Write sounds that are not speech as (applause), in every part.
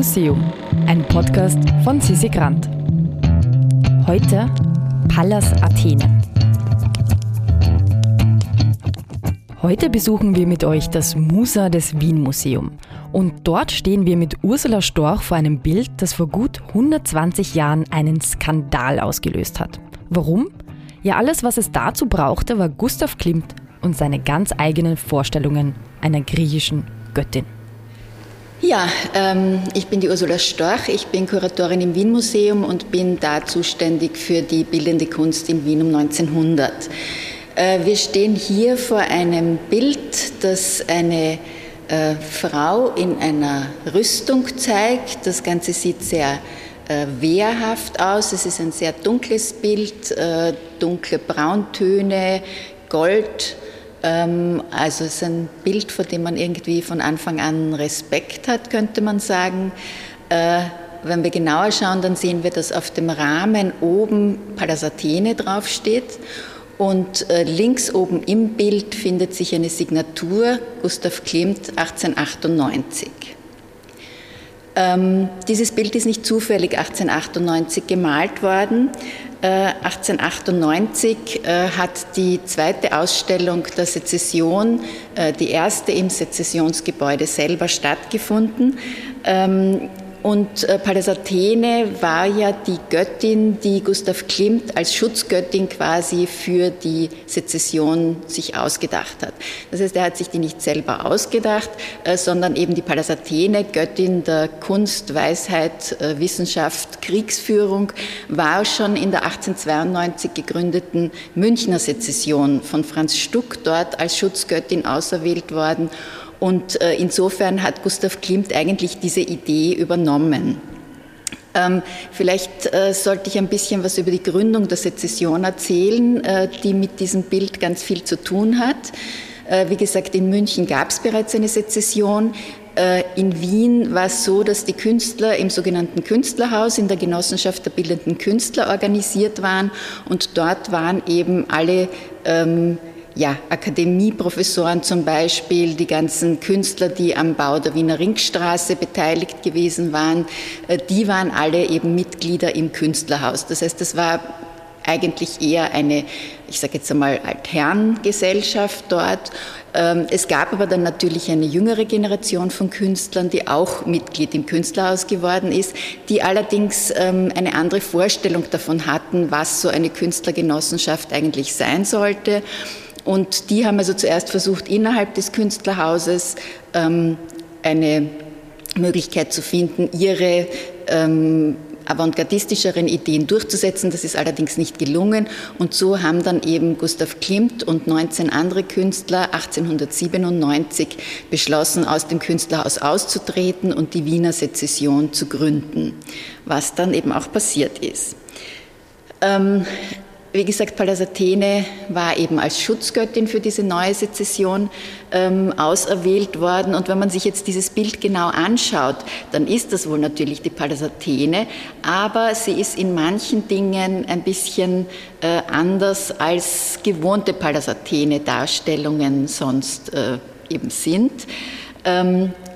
Museum, ein Podcast von Sissi Grant. Heute Pallas Athene. Heute besuchen wir mit euch das Musa des Wien Museum. Und dort stehen wir mit Ursula Storch vor einem Bild, das vor gut 120 Jahren einen Skandal ausgelöst hat. Warum? Ja, alles, was es dazu brauchte, war Gustav Klimt und seine ganz eigenen Vorstellungen einer griechischen Göttin. Ja, ähm, ich bin die Ursula Storch, ich bin Kuratorin im Wien Museum und bin da zuständig für die bildende Kunst in Wien um 1900. Äh, wir stehen hier vor einem Bild, das eine äh, Frau in einer Rüstung zeigt. Das Ganze sieht sehr äh, wehrhaft aus. Es ist ein sehr dunkles Bild, äh, dunkle Brauntöne, Gold also es ist ein Bild, vor dem man irgendwie von Anfang an Respekt hat, könnte man sagen. Äh, wenn wir genauer schauen, dann sehen wir, dass auf dem Rahmen oben Pallas Athene draufsteht und äh, links oben im Bild findet sich eine Signatur, Gustav Klimt 1898. Ähm, dieses Bild ist nicht zufällig 1898 gemalt worden. 1898 äh, äh, hat die zweite Ausstellung der Sezession, äh, die erste im Sezessionsgebäude selber stattgefunden. Und äh, Pallas Athene war ja die Göttin, die Gustav Klimt als Schutzgöttin quasi für die Sezession sich ausgedacht hat. Das heißt, er hat sich die nicht selber ausgedacht, äh, sondern eben die Pallas Athene, Göttin der Kunst, Weisheit, äh, Wissenschaft, Kriegsführung, war schon in der 1892 gegründeten Münchner Sezession von Franz Stuck dort als Schutzgöttin auserwählt worden und äh, insofern hat Gustav Klimt eigentlich diese Idee übernommen. Ähm, vielleicht äh, sollte ich ein bisschen was über die Gründung der Sezession erzählen, äh, die mit diesem Bild ganz viel zu tun hat. Wie gesagt, in München gab es bereits eine Sezession. In Wien war es so, dass die Künstler im sogenannten Künstlerhaus in der Genossenschaft der bildenden Künstler organisiert waren und dort waren eben alle ähm, ja, Akademieprofessoren zum Beispiel, die ganzen Künstler, die am Bau der Wiener Ringstraße beteiligt gewesen waren, äh, die waren alle eben Mitglieder im Künstlerhaus. Das heißt, das war eigentlich eher eine, ich sage jetzt einmal, Altherrengesellschaft dort. Ähm, es gab aber dann natürlich eine jüngere Generation von Künstlern, die auch Mitglied im Künstlerhaus geworden ist, die allerdings ähm, eine andere Vorstellung davon hatten, was so eine Künstlergenossenschaft eigentlich sein sollte. Und die haben also zuerst versucht, innerhalb des Künstlerhauses ähm, eine Möglichkeit zu finden, ihre ähm, avantgardistischeren Ideen durchzusetzen. Das ist allerdings nicht gelungen. Und so haben dann eben Gustav Klimt und 19 andere Künstler 1897 beschlossen, aus dem Künstlerhaus auszutreten und die Wiener Sezession zu gründen, was dann eben auch passiert ist. Ähm, wie gesagt, Pallas Athene war eben als Schutzgöttin für diese neue Sezession ähm, auserwählt worden. Und wenn man sich jetzt dieses Bild genau anschaut, dann ist das wohl natürlich die Pallas Athene, aber sie ist in manchen Dingen ein bisschen äh, anders als gewohnte Pallas Athene Darstellungen sonst äh, eben sind. Ähm, äh,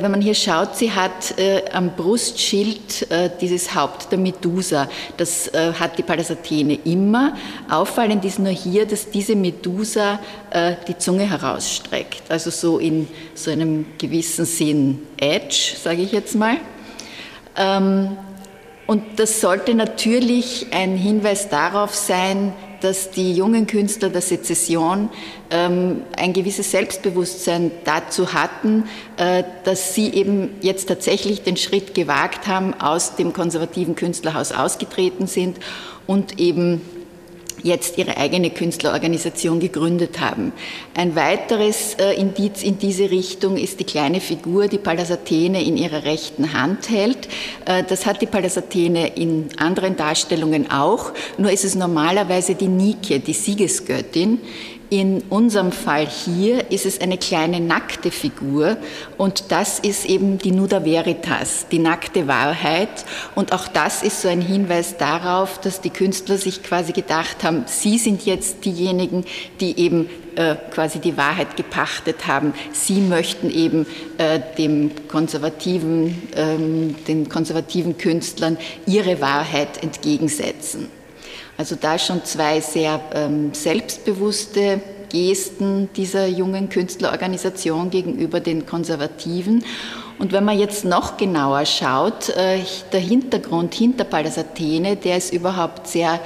wenn man hier schaut, sie hat äh, am Brustschild äh, dieses Haupt der Medusa. Das äh, hat die Pallas Athene immer. Auffallend ist nur hier, dass diese Medusa äh, die Zunge herausstreckt. Also so in so einem gewissen Sinn Edge, sage ich jetzt mal. Ähm, und das sollte natürlich ein Hinweis darauf sein, dass die jungen Künstler der Sezession ähm, ein gewisses Selbstbewusstsein dazu hatten, äh, dass sie eben jetzt tatsächlich den Schritt gewagt haben, aus dem konservativen Künstlerhaus ausgetreten sind und eben jetzt ihre eigene Künstlerorganisation gegründet haben. Ein weiteres äh, Indiz in diese Richtung ist die kleine Figur, die Pallas Athene in ihrer rechten Hand hält. Äh, das hat die Pallas Athene in anderen Darstellungen auch, nur ist es normalerweise die Nike, die Siegesgöttin, In unserem Fall hier ist es eine kleine nackte Figur und das ist eben die Nuda Veritas, die nackte Wahrheit. Und auch das ist so ein Hinweis darauf, dass die Künstler sich quasi gedacht haben, sie sind jetzt diejenigen, die eben äh, quasi die Wahrheit gepachtet haben. Sie möchten eben äh, dem konservativen, ähm, den konservativen Künstlern ihre Wahrheit entgegensetzen. Also da schon zwei sehr ähm, selbstbewusste Gesten dieser jungen Künstlerorganisation gegenüber den Konservativen. Und wenn man jetzt noch genauer schaut, äh, der Hintergrund hinter Pallas Athene, der ist überhaupt sehr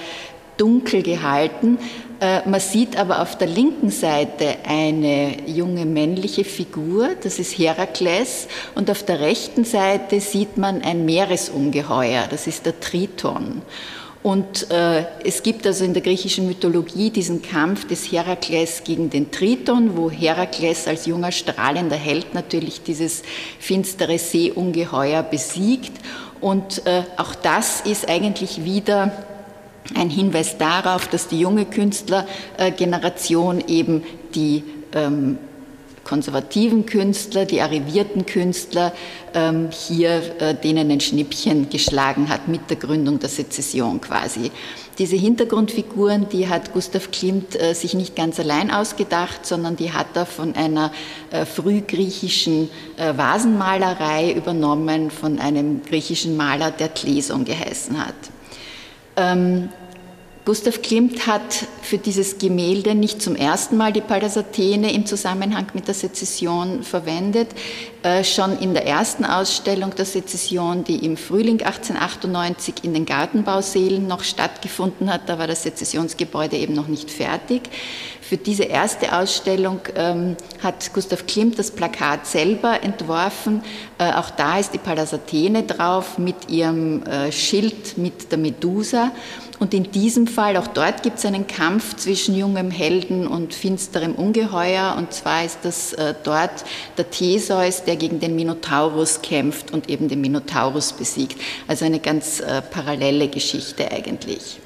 dunkel gehalten. Äh, man sieht aber auf der linken Seite eine junge männliche Figur, das ist Herakles, und auf der rechten Seite sieht man ein Meeresungeheuer, das ist der Triton. Und äh, es gibt also in der griechischen Mythologie diesen Kampf des Herakles gegen den Triton, wo Herakles als junger strahlender Held natürlich dieses finstere Seeungeheuer besiegt. Und äh, auch das ist eigentlich wieder ein Hinweis darauf, dass die junge Künstlergeneration eben die ähm, konservativen Künstler, die arrivierten Künstler ähm, hier äh, denen ein Schnippchen geschlagen hat mit der Gründung der Sezession quasi. Diese Hintergrundfiguren, die hat Gustav Klimt äh, sich nicht ganz allein ausgedacht, sondern die hat er von einer äh, frühgriechischen äh, Vasenmalerei übernommen, von einem griechischen Maler, der Kleson geheißen hat. Ähm, Gustav Klimt hat für dieses Gemälde nicht zum ersten Mal die Pallas Athene im Zusammenhang mit der Sezession verwendet. Äh, schon in der ersten Ausstellung der Sezession, die im Frühling 1898 in den Gartenbausälen noch stattgefunden hat, da war das Sezessionsgebäude eben noch nicht fertig. Für diese erste Ausstellung ähm, hat Gustav Klimt das Plakat selber entworfen. Äh, auch da ist die Pallas Athene drauf mit ihrem äh, Schild mit der Medusa. Und in diesem Fall, auch dort gibt es einen Kampf zwischen jungem Helden und finsterem Ungeheuer. Und zwar ist das äh, dort der Theseus, der gegen den Minotaurus kämpft und eben den Minotaurus besiegt. Also eine ganz äh, parallele Geschichte eigentlich.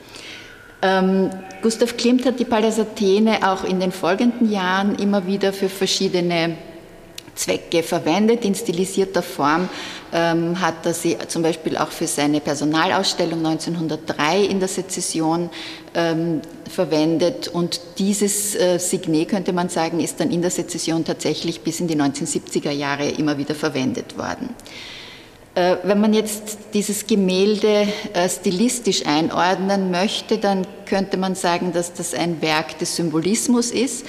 Ähm, Gustav Klimt hat die Pallas Athene auch in den folgenden Jahren immer wieder für verschiedene Zwecke verwendet. In stilisierter Form ähm, hat er sie zum Beispiel auch für seine Personalausstellung 1903 in der Sezession ähm, verwendet. Und dieses äh, Signet, könnte man sagen, ist dann in der Sezession tatsächlich bis in die 1970er Jahre immer wieder verwendet worden. Äh, wenn man jetzt dieses Gemälde äh, stilistisch einordnen möchte, dann könnte man sagen, dass das ein Werk des Symbolismus ist.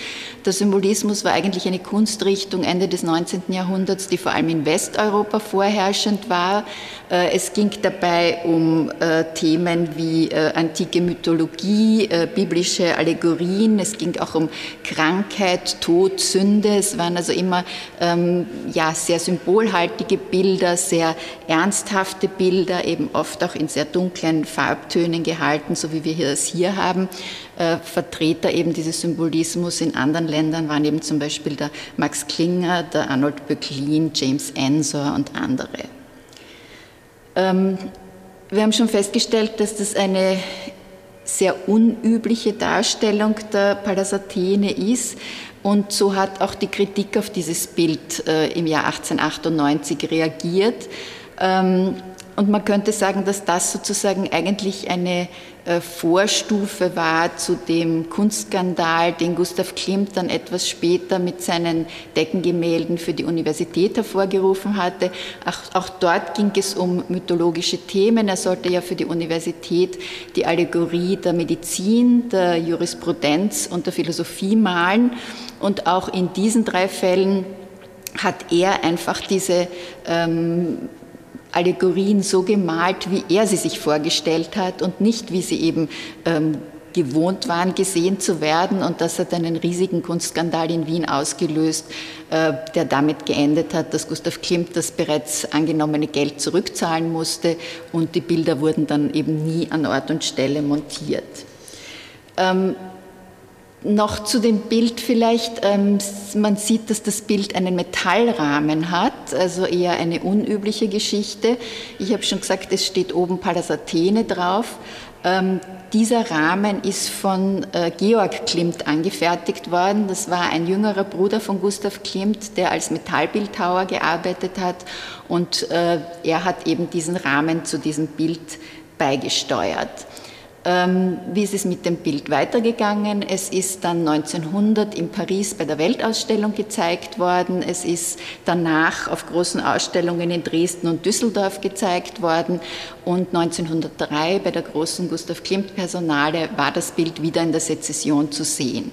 Der Symbolismus war eigentlich eine Kunstrichtung Ende des 19. Jahrhunderts, die vor allem in Westeuropa vorherrschend war. Äh, es ging dabei um äh, Themen wie äh, antike Mythologie, biblische Allegorien. Es ging auch um Krankheit, Tod, Sünde. Es waren also immer ähm, ja, sehr symbolhaltige Bilder, sehr ernsthafte Bilder, eben oft auch in sehr dunklen Farbtönen gehalten, so wie wir das hier haben. Äh, Vertreter eben dieses Symbolismus in anderen Ländern waren eben zum Beispiel der Max Klinger, der Arnold Böcklin, James Ensor und andere. Ähm, wir haben schon festgestellt, dass das eine sehr unübliche Darstellung der Pallas Athene ist. Und so hat auch die Kritik auf dieses Bild äh, im Jahr 1898 reagiert. Ähm, und man könnte sagen, dass das sozusagen eigentlich eine äh, Vorstufe war zu dem Kunstskandal, den Gustav Klimt dann etwas später mit seinen Deckengemälden für die Universität hervorgerufen hatte. Auch, auch, dort ging es um mythologische Themen. Er sollte ja für die Universität die Allegorie der Medizin, der Jurisprudenz und der Philosophie malen. Und auch in diesen drei Fällen hat er einfach diese ähm, Allegorien so gemalt, wie er sie sich vorgestellt hat und nicht, wie sie eben ähm, gewohnt waren, gesehen zu werden. Und das hat einen riesigen Kunstskandal in Wien ausgelöst, äh, der damit geendet hat, dass Gustav Klimt das bereits angenommene Geld zurückzahlen musste und die Bilder wurden dann eben nie an Ort und Stelle montiert. Ähm, noch zu dem Bild vielleicht, ähm, man sieht, dass das Bild einen Metallrahmen hat, also eher eine unübliche Geschichte. Ich habe schon gesagt, es steht oben Pallas Athene drauf. Ähm, dieser Rahmen ist von äh, Georg Klimt angefertigt worden. Das war ein jüngerer Bruder von Gustav Klimt, der als Metallbildhauer gearbeitet hat und äh, er hat eben diesen Rahmen zu diesem Bild beigesteuert. Ähm, wie ist es mit dem Bild weitergegangen? Es ist dann 1900 in Paris bei der Weltausstellung gezeigt worden. Es ist danach auf großen Ausstellungen in Dresden und Düsseldorf gezeigt worden. Und 1903 bei der großen Gustav Klimt Personale war das Bild wieder in der Sezession zu sehen.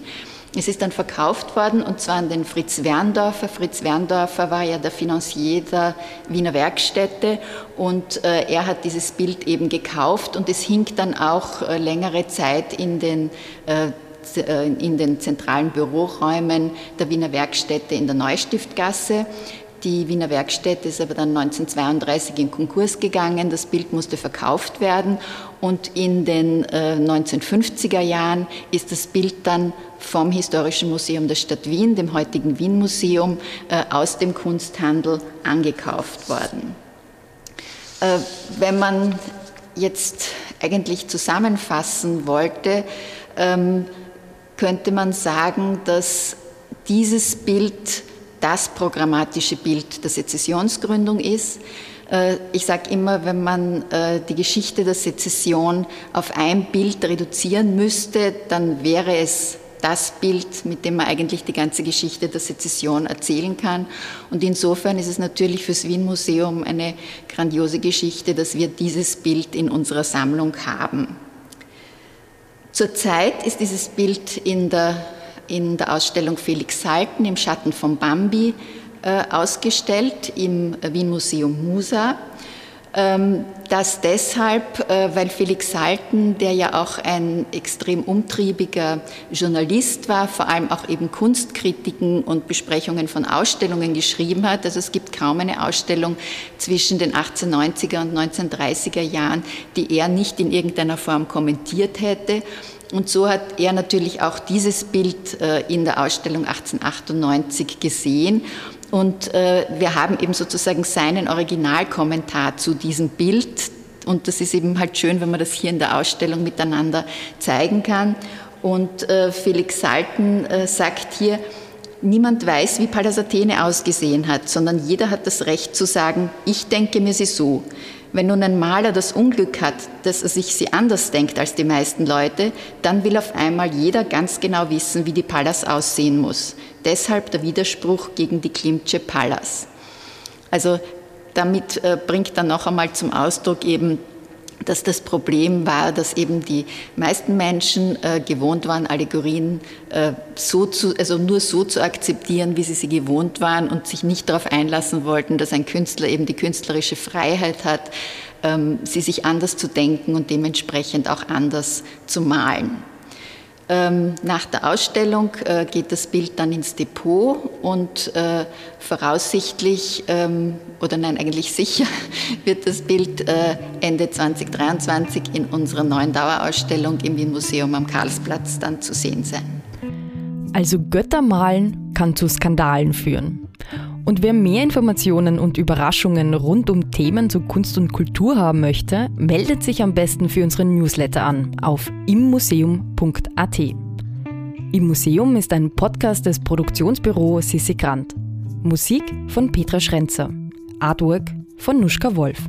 Es ist dann verkauft worden und zwar an den Fritz Werndorfer. Fritz Werndorfer war ja der Finanzier der Wiener Werkstätte und äh, er hat dieses Bild eben gekauft und es hing dann auch äh, längere Zeit in den äh, in den zentralen Büroräumen der Wiener Werkstätte in der Neustiftgasse. Die Wiener Werkstätte ist aber dann 1932 in Konkurs gegangen. Das Bild musste verkauft werden und in den äh, 1950er Jahren ist das Bild dann vom Historischen Museum der Stadt Wien, dem heutigen Wien Museum, äh, aus dem Kunsthandel angekauft worden. Äh, wenn man jetzt eigentlich zusammenfassen wollte, ähm, könnte man sagen, dass dieses Bild das programmatische Bild der Sezessionsgründung ist. Äh, ich sage immer, wenn man äh, die Geschichte der Sezession auf ein Bild reduzieren müsste, dann wäre es das Bild, mit dem man eigentlich die ganze Geschichte der Sezession erzählen kann. Und insofern ist es natürlich fürs Wien Museum eine grandiose Geschichte, dass wir dieses Bild in unserer Sammlung haben. Zurzeit ist dieses Bild in der in der Ausstellung Felix Salten im Schatten von Bambi äh, ausgestellt im Wien Museum Musa. Ähm, das deshalb, äh, weil Felix Salten, der ja auch ein extrem umtriebiger Journalist war, vor allem auch eben Kunstkritiken und Besprechungen von Ausstellungen geschrieben hat. Also es gibt kaum eine Ausstellung zwischen den 1890er und 1930er Jahren, die er nicht in irgendeiner Form kommentiert hätte. Und so hat er natürlich auch dieses Bild äh, in der Ausstellung 1898 gesehen. Und äh, wir haben eben sozusagen seinen Originalkommentar zu diesem Bild. Und das ist eben halt schön, wenn man das hier in der Ausstellung miteinander zeigen kann. Und äh, Felix Salten sagt hier, niemand weiß, wie Pallas Athene ausgesehen hat, sondern jeder hat das Recht zu sagen, ich denke mir sie so. Wenn nun ein Maler das Unglück hat, dass er sich sie anders denkt als die meisten Leute, dann will auf einmal jeder ganz genau wissen, wie die Pallas aussehen muss. Deshalb der Widerspruch gegen die Klimtsche Pallas. Also damit äh, bringt dann noch einmal zum Ausdruck eben, dass das Problem war, dass eben die meisten Menschen äh, gewohnt waren, Allegorien äh, so zu, also nur so zu akzeptieren, wie sie sie gewohnt waren und sich nicht darauf einlassen wollten, dass ein Künstler eben die künstlerische Freiheit hat, ähm, sie sich anders zu denken und dementsprechend auch anders zu malen. Ähm, nach der Ausstellung äh, geht das Bild dann ins Depot und äh, voraussichtlich, ähm, oder nein, eigentlich sicher, (laughs) wird das Bild äh, Ende 2023 in unserer neuen Dauerausstellung im Wien Museum am Karlsplatz dann zu sehen sein. Also Götter malen kann zu Skandalen führen. Und wer mehr Informationen und Überraschungen rund um Themen zu Kunst und Kultur haben möchte, meldet sich am besten für unseren Newsletter an auf immuseum.at. Im Museum ist ein Podcast des Produktionsbüros Sissi Grant. Musik von Petra Schrenzer. Artwork von Nuschka Wolf.